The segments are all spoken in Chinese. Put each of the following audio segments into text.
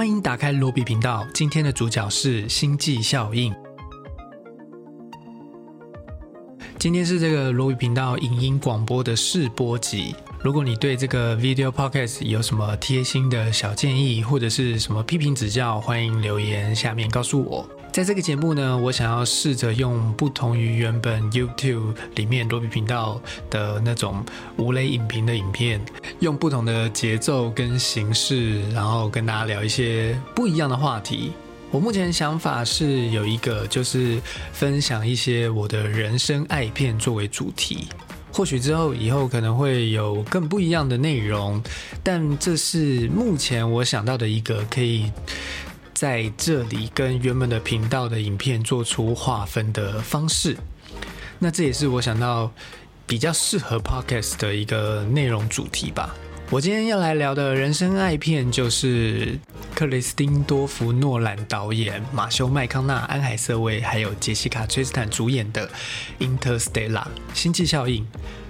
欢迎打开罗比频道。今天的主角是星际效应。今天是这个罗比频道影音广播的试播集。如果你对这个 video podcast 有什么贴心的小建议，或者是什么批评指教，欢迎留言下面告诉我。在这个节目呢，我想要试着用不同于原本 YouTube 里面罗比频道的那种无雷影评的影片，用不同的节奏跟形式，然后跟大家聊一些不一样的话题。我目前想法是有一个，就是分享一些我的人生爱片作为主题。或许之后以后可能会有更不一样的内容，但这是目前我想到的一个可以。在这里跟原本的频道的影片做出划分的方式，那这也是我想到比较适合 podcast 的一个内容主题吧。我今天要来聊的人生爱片就是克里斯汀多夫诺兰导演、马修麦康纳、安海瑟薇还有杰西卡崔斯坦主演的《Interstellar》星际效应，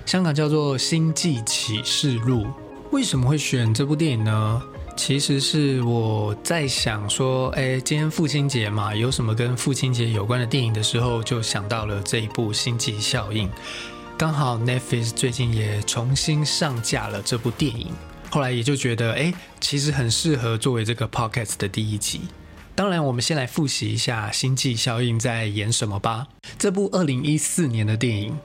香港叫做《星际启示录》。为什么会选这部电影呢？其实是我在想说，哎，今天父亲节嘛，有什么跟父亲节有关的电影的时候，就想到了这一部《星际效应》。刚好 Netflix 最近也重新上架了这部电影，后来也就觉得，哎，其实很适合作为这个 podcast 的第一集。当然，我们先来复习一下《星际效应》在演什么吧。这部二零一四年的电影。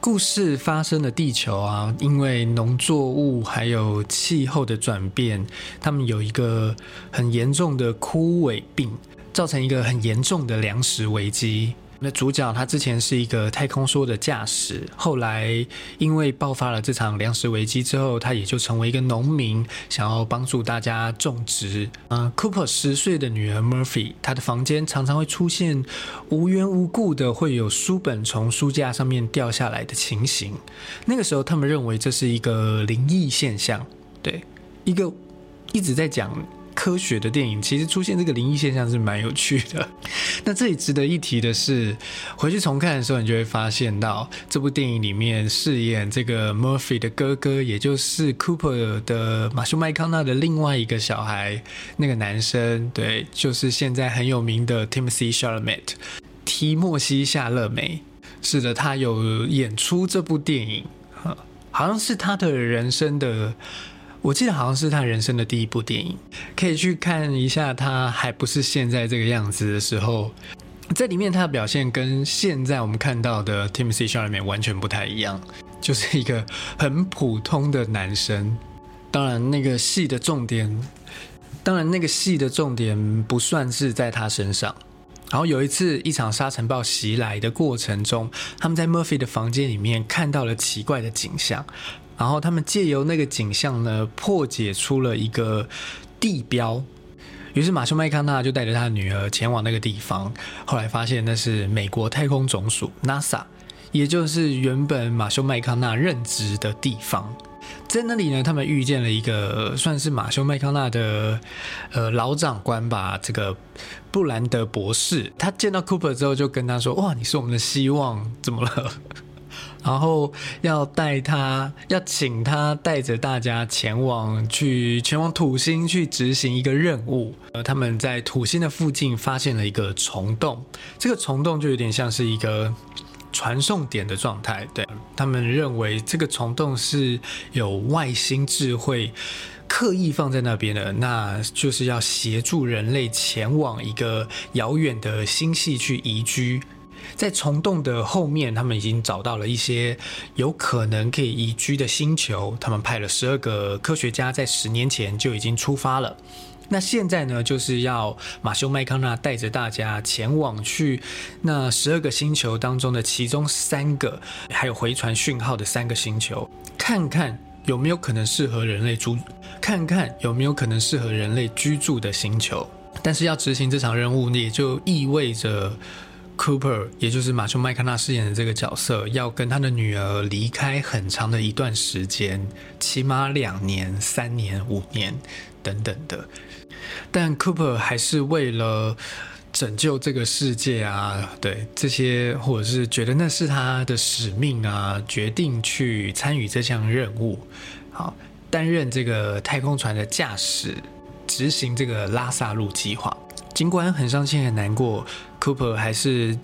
故事发生的地球啊，因为农作物还有气候的转变，他们有一个很严重的枯萎病，造成一个很严重的粮食危机。那主角他之前是一个太空梭的驾驶，后来因为爆发了这场粮食危机之后，他也就成为一个农民，想要帮助大家种植。嗯，Cooper 十岁的女儿 Murphy，她的房间常常会出现无缘无故的会有书本从书架上面掉下来的情形。那个时候，他们认为这是一个灵异现象，对，一个一直在讲。科学的电影其实出现这个灵异现象是蛮有趣的。那这里值得一提的是，回去重看的时候，你就会发现到这部电影里面饰演这个 Murphy 的哥哥，也就是 Cooper 的马修麦康纳的另外一个小孩，那个男生，对，就是现在很有名的 Timothy s h a l a m e t 提莫西夏勒梅。是的，他有演出这部电影，好像是他的人生的。我记得好像是他人生的第一部电影，可以去看一下他还不是现在这个样子的时候，在里面他的表现跟现在我们看到的 Timothy Chalamet 完全不太一样，就是一个很普通的男生。当然，那个戏的重点，当然那个戏的重点不算是在他身上。然后有一次，一场沙尘暴袭来的过程中，他们在 Murphy 的房间里面看到了奇怪的景象。然后他们借由那个景象呢，破解出了一个地标。于是马修麦康纳就带着他的女儿前往那个地方。后来发现那是美国太空总署 NASA，也就是原本马修麦康纳任职的地方。在那里呢，他们遇见了一个算是马修麦康纳的呃老长官吧，这个布兰德博士。他见到 Cooper 之后，就跟他说：“哇，你是我们的希望，怎么了？”然后要带他，要请他带着大家前往去前往土星去执行一个任务。呃，他们在土星的附近发现了一个虫洞，这个虫洞就有点像是一个传送点的状态。对他们认为这个虫洞是有外星智慧刻意放在那边的，那就是要协助人类前往一个遥远的星系去移居。在虫洞的后面，他们已经找到了一些有可能可以移居的星球。他们派了十二个科学家，在十年前就已经出发了。那现在呢，就是要马修麦康纳带着大家前往去那十二个星球当中的其中三个，还有回传讯号的三个星球，看看有没有可能适合人类住，看看有没有可能适合人类居住的星球。但是要执行这场任务，也就意味着。Cooper，也就是马修麦康纳饰演的这个角色，要跟他的女儿离开很长的一段时间，起码两年、三年、五年等等的。但 Cooper 还是为了拯救这个世界啊，对这些，或者是觉得那是他的使命啊，决定去参与这项任务。好，担任这个太空船的驾驶。执行这个拉萨路计划。尽管很伤心、很难过，Cooper 还是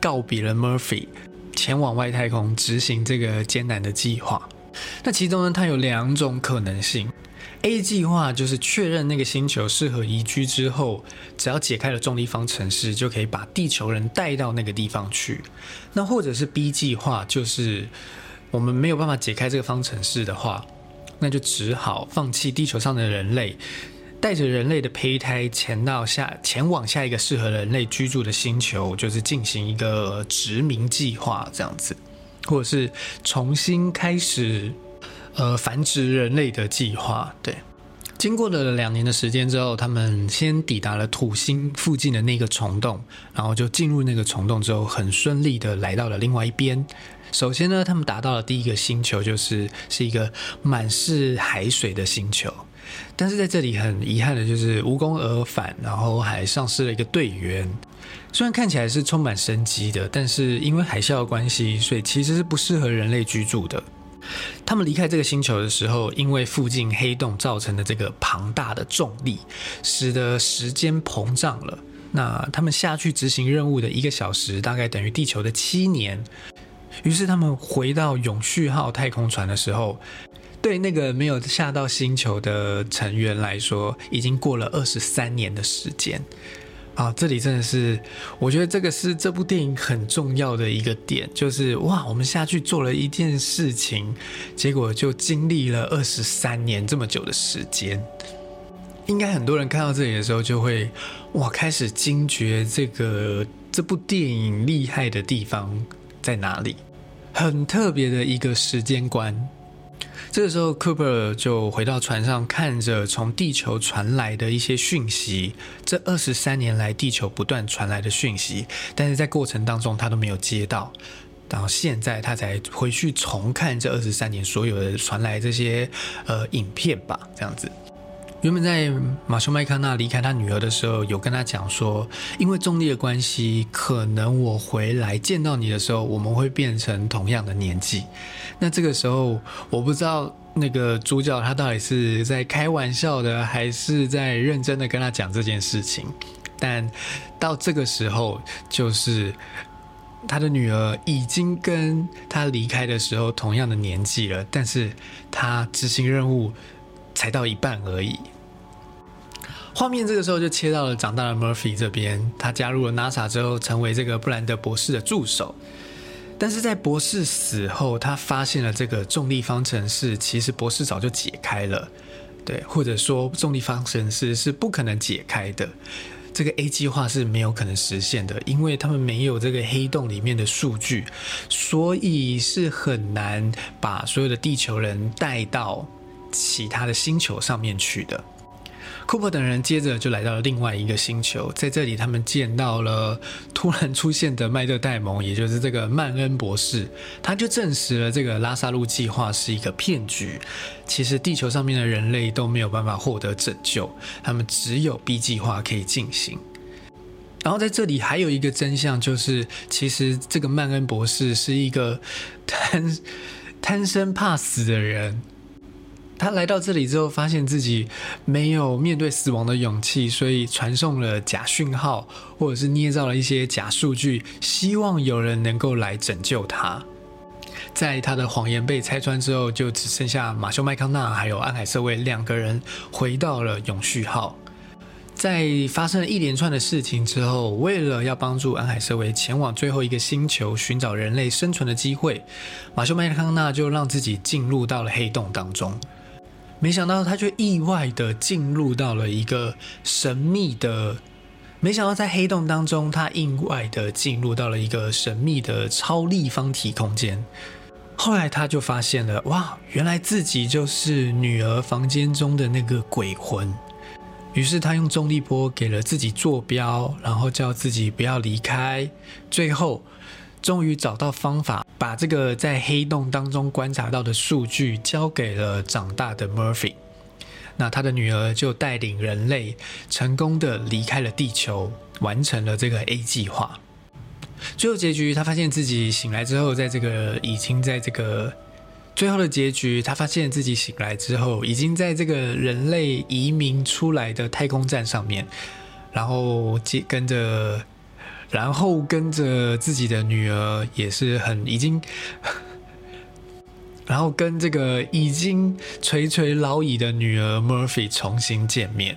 告别了 Murphy，前往外太空执行这个艰难的计划。那其中呢，它有两种可能性。A 计划就是确认那个星球适合宜居之后，只要解开了重力方程式，就可以把地球人带到那个地方去。那或者是 B 计划，就是我们没有办法解开这个方程式的话，那就只好放弃地球上的人类，带着人类的胚胎前到下前往下一个适合人类居住的星球，就是进行一个殖民计划这样子，或者是重新开始。呃，繁殖人类的计划，对。经过了两年的时间之后，他们先抵达了土星附近的那个虫洞，然后就进入那个虫洞之后，很顺利的来到了另外一边。首先呢，他们达到了第一个星球，就是是一个满是海水的星球。但是在这里很遗憾的就是无功而返，然后还丧失了一个队员。虽然看起来是充满生机的，但是因为海啸的关系，所以其实是不适合人类居住的。他们离开这个星球的时候，因为附近黑洞造成的这个庞大的重力，使得时间膨胀了。那他们下去执行任务的一个小时，大概等于地球的七年。于是他们回到永续号太空船的时候，对那个没有下到星球的成员来说，已经过了二十三年的时间。啊，这里真的是，我觉得这个是这部电影很重要的一个点，就是哇，我们下去做了一件事情，结果就经历了二十三年这么久的时间。应该很多人看到这里的时候，就会哇，开始惊觉这个这部电影厉害的地方在哪里，很特别的一个时间观。这个时候，Cooper 就回到船上，看着从地球传来的一些讯息。这二十三年来，地球不断传来的讯息，但是在过程当中他都没有接到。到现在，他才回去重看这二十三年所有的传来这些呃影片吧，这样子。原本在马修麦康纳离开他女儿的时候，有跟他讲说，因为重力的关系，可能我回来见到你的时候，我们会变成同样的年纪。那这个时候，我不知道那个主角他到底是在开玩笑的，还是在认真的跟他讲这件事情。但到这个时候，就是他的女儿已经跟他离开的时候同样的年纪了，但是他执行任务才到一半而已。画面这个时候就切到了长大的 Murphy 这边，他加入了 NASA 之后，成为这个布兰德博士的助手。但是在博士死后，他发现了这个重力方程式，其实博士早就解开了，对，或者说重力方程式是不可能解开的，这个 A 计划是没有可能实现的，因为他们没有这个黑洞里面的数据，所以是很难把所有的地球人带到其他的星球上面去的。库珀等人接着就来到了另外一个星球，在这里他们见到了突然出现的麦特戴蒙，也就是这个曼恩博士，他就证实了这个拉萨路计划是一个骗局。其实地球上面的人类都没有办法获得拯救，他们只有 B 计划可以进行。然后在这里还有一个真相，就是其实这个曼恩博士是一个贪贪生怕死的人。他来到这里之后，发现自己没有面对死亡的勇气，所以传送了假讯号，或者是捏造了一些假数据，希望有人能够来拯救他。在他的谎言被拆穿之后，就只剩下马修麦康纳还有安海瑟薇两个人回到了永续号。在发生了一连串的事情之后，为了要帮助安海瑟薇前往最后一个星球寻找人类生存的机会，马修麦康纳就让自己进入到了黑洞当中。没想到他却意外的进入到了一个神秘的，没想到在黑洞当中，他意外的进入到了一个神秘的超立方体空间。后来他就发现了，哇，原来自己就是女儿房间中的那个鬼魂。于是他用重力波给了自己坐标，然后叫自己不要离开。最后，终于找到方法。把这个在黑洞当中观察到的数据交给了长大的 Murphy，那他的女儿就带领人类成功的离开了地球，完成了这个 A 计划。最后结局，他发现自己醒来之后，在这个已经在这个最后的结局，他发现自己醒来之后，已经在这个人类移民出来的太空站上面，然后接跟着，然后跟着自己的女儿，也是很已经，然后跟这个已经垂垂老矣的女儿 Murphy 重新见面。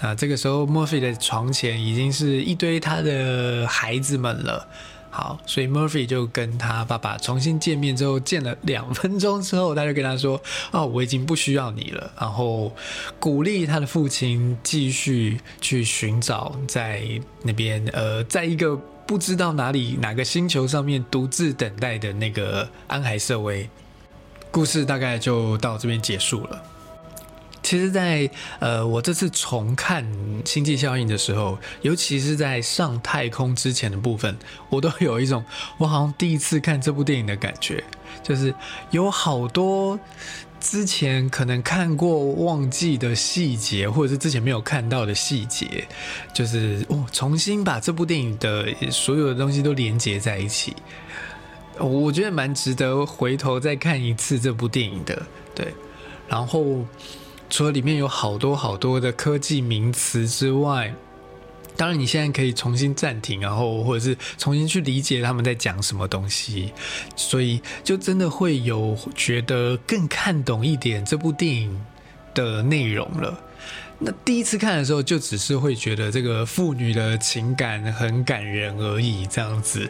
那这个时候，Murphy 的床前已经是一堆他的孩子们了。好，所以 Murphy 就跟他爸爸重新见面之后，见了两分钟之后，他就跟他说：“ 哦，我已经不需要你了。”然后鼓励他的父亲继续去寻找在那边呃，在一个不知道哪里哪个星球上面独自等待的那个安海瑟薇。故事大概就到这边结束了。其实，在呃，我这次重看《星际效应》的时候，尤其是在上太空之前的部分，我都有一种我好像第一次看这部电影的感觉，就是有好多之前可能看过忘记的细节，或者是之前没有看到的细节，就是哦，重新把这部电影的所有的东西都连接在一起，我觉得蛮值得回头再看一次这部电影的。对，然后。除了里面有好多好多的科技名词之外，当然你现在可以重新暂停，然后或者是重新去理解他们在讲什么东西，所以就真的会有觉得更看懂一点这部电影的内容了。那第一次看的时候，就只是会觉得这个父女的情感很感人而已，这样子，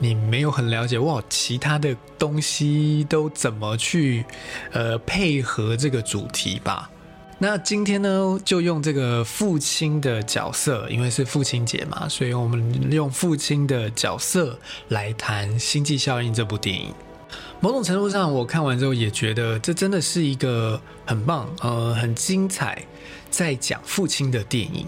你没有很了解哇，其他的东西都怎么去呃配合这个主题吧。那今天呢，就用这个父亲的角色，因为是父亲节嘛，所以我们用父亲的角色来谈《星际效应》这部电影。某种程度上，我看完之后也觉得这真的是一个很棒、呃，很精彩，在讲父亲的电影。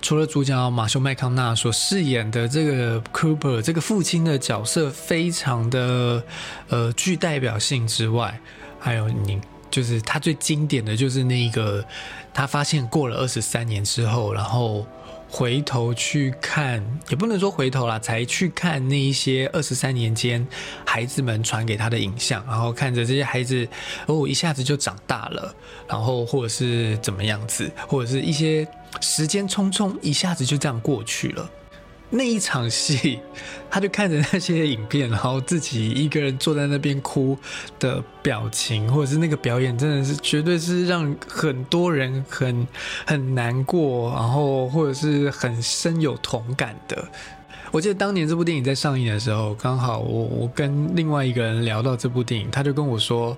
除了主角马修麦康纳所饰演的这个 Cooper 这个父亲的角色非常的呃具代表性之外，还有你。就是他最经典的就是那个，他发现过了二十三年之后，然后回头去看，也不能说回头啦，才去看那一些二十三年间孩子们传给他的影像，然后看着这些孩子哦一下子就长大了，然后或者是怎么样子，或者是一些时间匆匆一下子就这样过去了。那一场戏，他就看着那些影片，然后自己一个人坐在那边哭的表情，或者是那个表演，真的是绝对是让很多人很很难过，然后或者是很深有同感的。我记得当年这部电影在上映的时候，刚好我我跟另外一个人聊到这部电影，他就跟我说：“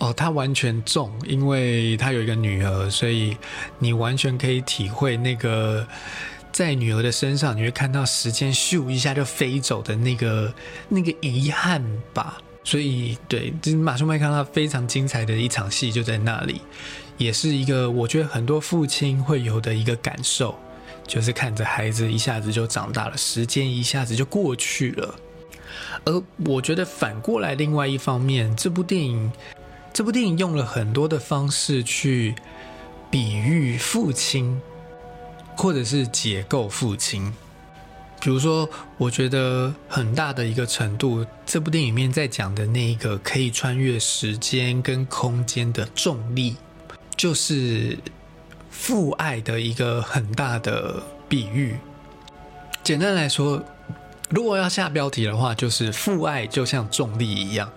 哦，他完全中，因为他有一个女儿，所以你完全可以体会那个。”在女儿的身上，你会看到时间咻一下就飞走的那个那个遗憾吧。所以，对，就是马修麦康纳非常精彩的一场戏就在那里，也是一个我觉得很多父亲会有的一个感受，就是看着孩子一下子就长大了，时间一下子就过去了。而我觉得反过来，另外一方面，这部电影，这部电影用了很多的方式去比喻父亲。或者是解构父亲，比如说，我觉得很大的一个程度，这部电影里面在讲的那一个可以穿越时间跟空间的重力，就是父爱的一个很大的比喻。简单来说，如果要下标题的话，就是父爱就像重力一样，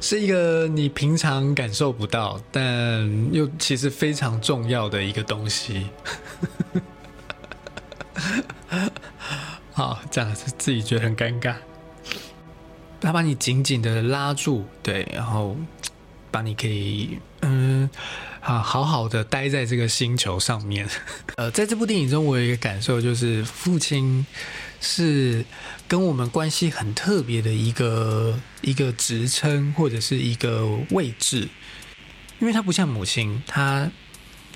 是一个你平常感受不到，但又其实非常重要的一个东西。好，这样子自己觉得很尴尬。他把你紧紧的拉住，对，然后把你可以嗯啊好好的待在这个星球上面。呃，在这部电影中，我有一个感受，就是父亲是跟我们关系很特别的一个一个职称或者是一个位置，因为他不像母亲，他。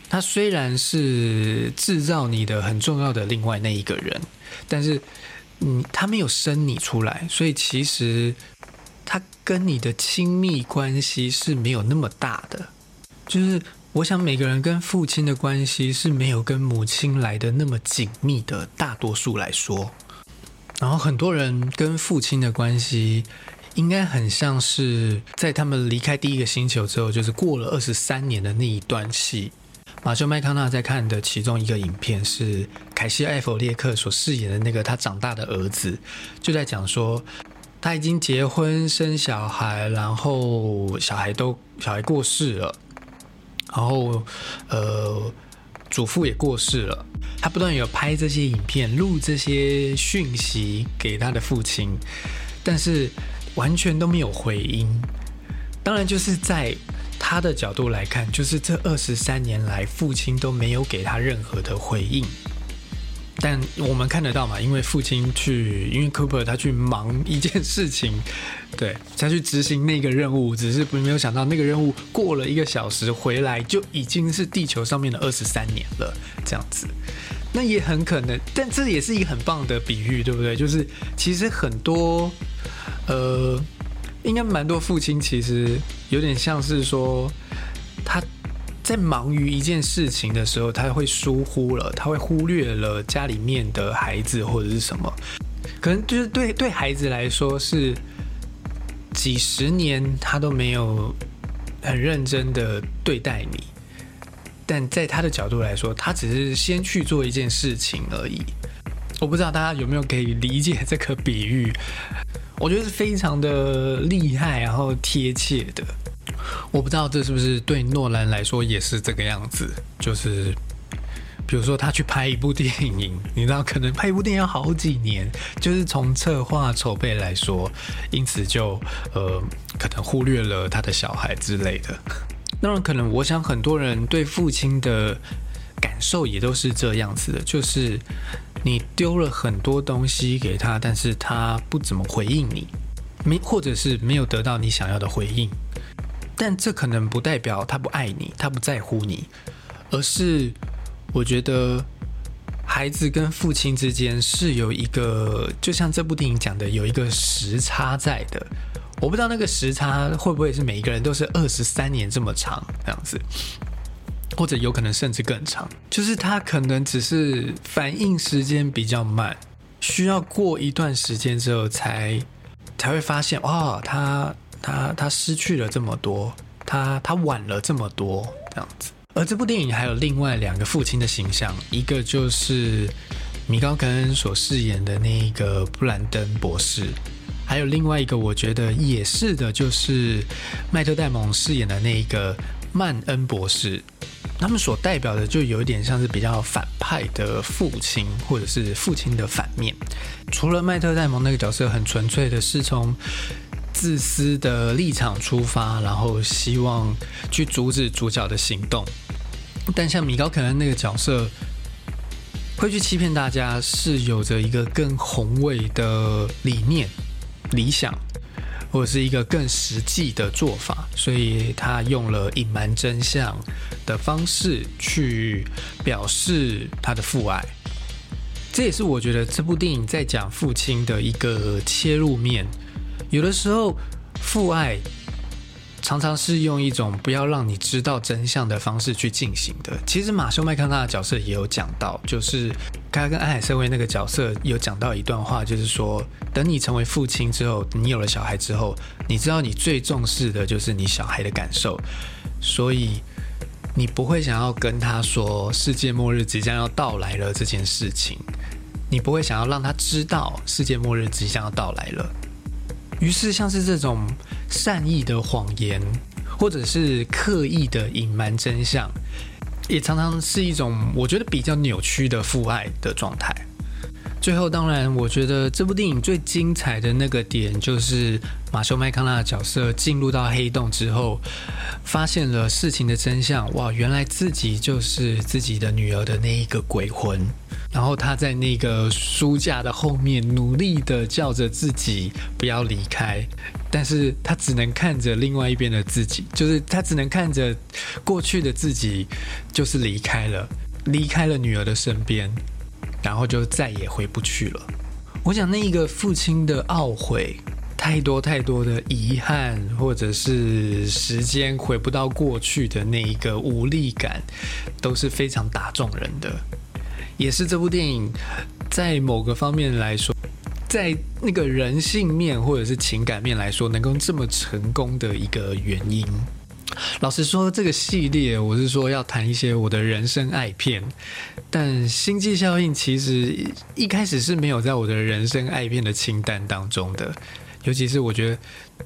他虽然是制造你的很重要的另外那一个人，但是，嗯，他没有生你出来，所以其实他跟你的亲密关系是没有那么大的。就是我想每个人跟父亲的关系是没有跟母亲来的那么紧密的，大多数来说。然后很多人跟父亲的关系应该很像是在他们离开第一个星球之后，就是过了二十三年的那一段戏。马修麦康纳在看的其中一个影片是凯西艾弗列克所饰演的那个他长大的儿子，就在讲说他已经结婚生小孩，然后小孩都小孩过世了，然后呃祖父也过世了，他不断有拍这些影片，录这些讯息给他的父亲，但是完全都没有回音。当然就是在。他的角度来看，就是这二十三年来，父亲都没有给他任何的回应。但我们看得到嘛？因为父亲去，因为 Cooper 他去忙一件事情，对，他去执行那个任务，只是没有想到那个任务过了一个小时回来，就已经是地球上面的二十三年了。这样子，那也很可能，但这也是一个很棒的比喻，对不对？就是其实很多，呃。应该蛮多父亲其实有点像是说，他在忙于一件事情的时候，他会疏忽了，他会忽略了家里面的孩子或者是什么，可能就是对对孩子来说是几十年他都没有很认真的对待你，但在他的角度来说，他只是先去做一件事情而已。我不知道大家有没有可以理解这个比喻。我觉得是非常的厉害，然后贴切的。我不知道这是不是对诺兰来说也是这个样子。就是，比如说他去拍一部电影，你知道，可能拍一部电影要好几年，就是从策划筹备来说，因此就呃，可能忽略了他的小孩之类的。当然，可能我想很多人对父亲的感受也都是这样子的，就是。你丢了很多东西给他，但是他不怎么回应你，没或者是没有得到你想要的回应，但这可能不代表他不爱你，他不在乎你，而是我觉得孩子跟父亲之间是有一个，就像这部电影讲的，有一个时差在的。我不知道那个时差会不会是每一个人都是二十三年这么长这样子。或者有可能甚至更长，就是他可能只是反应时间比较慢，需要过一段时间之后才才会发现，哇，他他他失去了这么多，他他晚了这么多这样子。而这部电影还有另外两个父亲的形象，一个就是米高肯恩所饰演的那个布兰登博士，还有另外一个我觉得也是的，就是麦特戴蒙饰演的那个曼恩博士。他们所代表的就有一点像是比较反派的父亲，或者是父亲的反面。除了麦特戴蒙那个角色很纯粹的是从自私的立场出发，然后希望去阻止主角的行动，但像米高肯恩那个角色会去欺骗大家，是有着一个更宏伟的理念、理想。或者是一个更实际的做法，所以他用了隐瞒真相的方式去表示他的父爱。这也是我觉得这部电影在讲父亲的一个切入面。有的时候，父爱。常常是用一种不要让你知道真相的方式去进行的。其实马修麦康纳的角色也有讲到，就是他跟安海瑟薇那个角色有讲到一段话，就是说，等你成为父亲之后，你有了小孩之后，你知道你最重视的就是你小孩的感受，所以你不会想要跟他说世界末日即将要到来了这件事情，你不会想要让他知道世界末日即将要到来了。于是，像是这种善意的谎言，或者是刻意的隐瞒真相，也常常是一种我觉得比较扭曲的父爱的状态。最后，当然，我觉得这部电影最精彩的那个点，就是马修麦康纳的角色进入到黑洞之后，发现了事情的真相。哇，原来自己就是自己的女儿的那一个鬼魂。然后他在那个书架的后面努力的叫着自己不要离开，但是他只能看着另外一边的自己，就是他只能看着过去的自己，就是离开了，离开了女儿的身边。然后就再也回不去了。我想那一个父亲的懊悔，太多太多的遗憾，或者是时间回不到过去的那一个无力感，都是非常打中人的。也是这部电影在某个方面来说，在那个人性面或者是情感面来说，能够这么成功的一个原因。老实说，这个系列我是说要谈一些我的人生爱片，但《星际效应》其实一开始是没有在我的人生爱片的清单当中的。尤其是我觉得，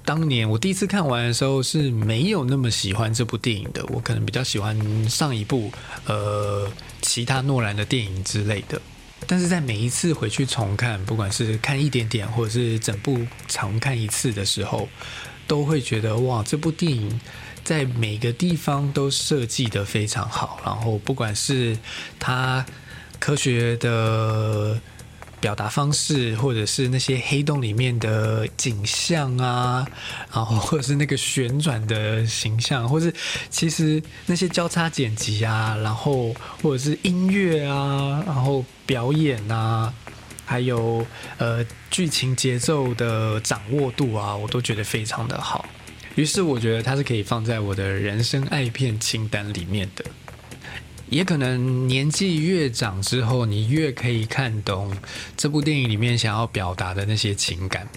当年我第一次看完的时候是没有那么喜欢这部电影的。我可能比较喜欢上一部呃其他诺兰的电影之类的。但是在每一次回去重看，不管是看一点点或者是整部重看一次的时候，都会觉得哇，这部电影在每个地方都设计的非常好。然后不管是它科学的。表达方式，或者是那些黑洞里面的景象啊，然后或者是那个旋转的形象，或是其实那些交叉剪辑啊，然后或者是音乐啊，然后表演啊，还有呃剧情节奏的掌握度啊，我都觉得非常的好。于是我觉得它是可以放在我的人生爱片清单里面的。也可能年纪越长之后，你越可以看懂这部电影里面想要表达的那些情感。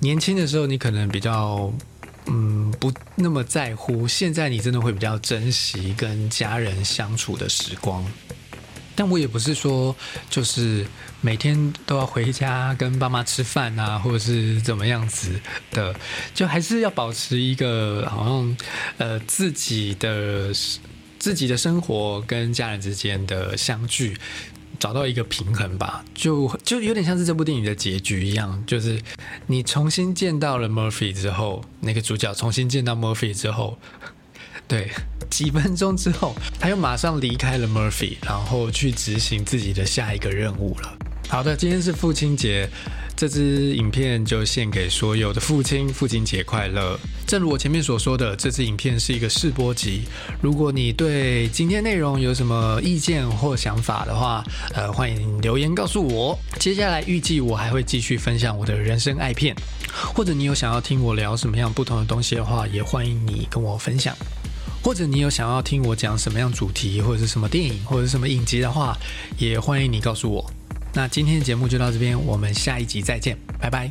年轻的时候，你可能比较嗯不那么在乎，现在你真的会比较珍惜跟家人相处的时光。但我也不是说就是每天都要回家跟爸妈吃饭啊，或者是怎么样子的，就还是要保持一个好像呃自己的。自己的生活跟家人之间的相聚，找到一个平衡吧，就就有点像是这部电影的结局一样，就是你重新见到了 Murphy 之后，那个主角重新见到 Murphy 之后，对，几分钟之后，他又马上离开了 Murphy，然后去执行自己的下一个任务了。好的，今天是父亲节。这支影片就献给所有的父亲，父亲节快乐！正如我前面所说的，这支影片是一个试播集。如果你对今天内容有什么意见或想法的话，呃，欢迎留言告诉我。接下来预计我还会继续分享我的人生爱片，或者你有想要听我聊什么样不同的东西的话，也欢迎你跟我分享。或者你有想要听我讲什么样主题，或者是什么电影，或者是什么影集的话，也欢迎你告诉我。那今天的节目就到这边，我们下一集再见，拜拜。